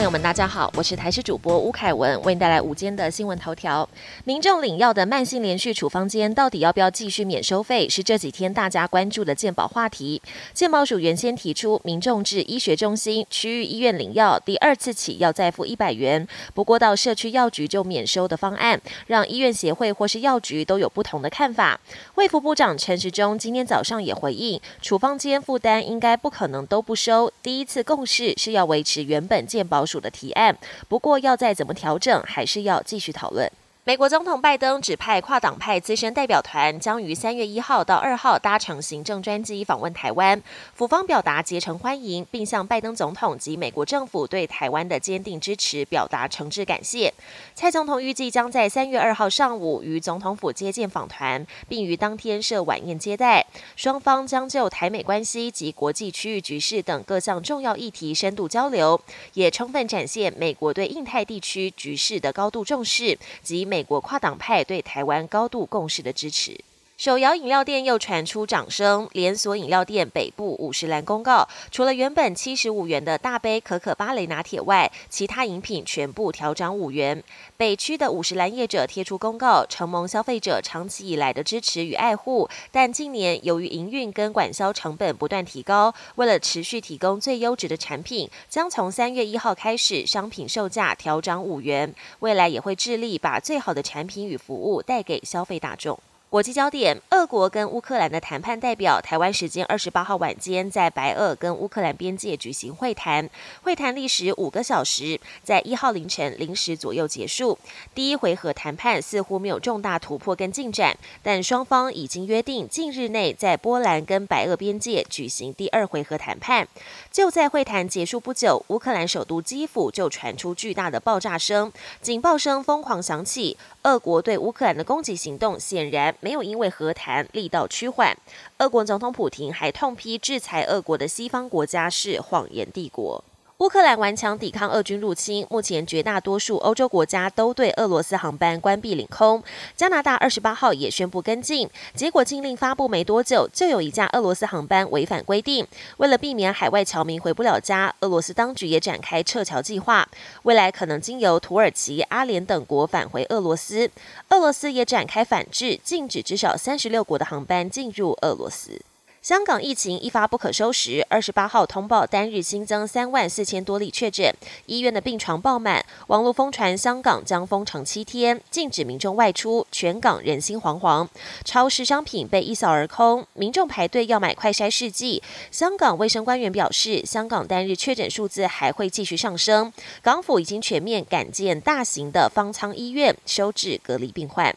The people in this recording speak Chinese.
朋友们大家好，我是台视主播吴凯文，为您带来午间的新闻头条。民众领药的慢性连续处方间到底要不要继续免收费，是这几天大家关注的健保话题。健保署原先提出，民众至医学中心、区域医院领药，第二次起要再付一百元，不过到社区药局就免收的方案，让医院协会或是药局都有不同的看法。卫福部长陈时中今天早上也回应，处方间负担应该不可能都不收，第一次共识是要维持原本健保主的。提案，不过要再怎么调整，还是要继续讨论。美国总统拜登指派跨党派资深代表团，将于三月一号到二号搭乘行政专机访问台湾。府方表达竭诚欢迎，并向拜登总统及美国政府对台湾的坚定支持表达诚挚感谢。蔡总统预计将在三月二号上午与总统府接见访团，并于当天设晚宴接待。双方将就台美关系及国际区域局势等各项重要议题深度交流，也充分展现美国对印太地区局势的高度重视及美。美国跨党派对台湾高度共识的支持。手摇饮料店又传出掌声，连锁饮料店北部五十岚公告，除了原本七十五元的大杯可可芭蕾拿铁外，其他饮品全部调涨五元。北区的五十岚业者贴出公告，承蒙消费者长期以来的支持与爱护，但近年由于营运跟管销成本不断提高，为了持续提供最优质的产品，将从三月一号开始，商品售价调涨五元，未来也会致力把最好的产品与服务带给消费大众。国际焦点：俄国跟乌克兰的谈判代表，台湾时间二十八号晚间在白俄跟乌克兰边界举行会谈，会谈历时五个小时，在一号凌晨零时左右结束。第一回合谈判似乎没有重大突破跟进展，但双方已经约定近日内在波兰跟白俄边界举行第二回合谈判。就在会谈结束不久，乌克兰首都基辅就传出巨大的爆炸声，警报声疯狂响起。俄国对乌克兰的攻击行动显然。没有因为和谈力道趋缓，俄国总统普京还痛批制裁俄国的西方国家是谎言帝国。乌克兰顽强抵抗俄军入侵，目前绝大多数欧洲国家都对俄罗斯航班关闭领空。加拿大二十八号也宣布跟进，结果禁令发布没多久，就有一架俄罗斯航班违反规定。为了避免海外侨民回不了家，俄罗斯当局也展开撤侨计划，未来可能经由土耳其、阿联等国返回俄罗斯。俄罗斯也展开反制，禁止至少三十六国的航班进入俄罗斯。香港疫情一发不可收拾，二十八号通报单日新增三万四千多例确诊，医院的病床爆满，网络疯传香港将封城七天，禁止民众外出，全港人心惶惶，超市商品被一扫而空，民众排队要买快筛试剂。香港卫生官员表示，香港单日确诊数字还会继续上升，港府已经全面改建大型的方舱医院，收治隔离病患。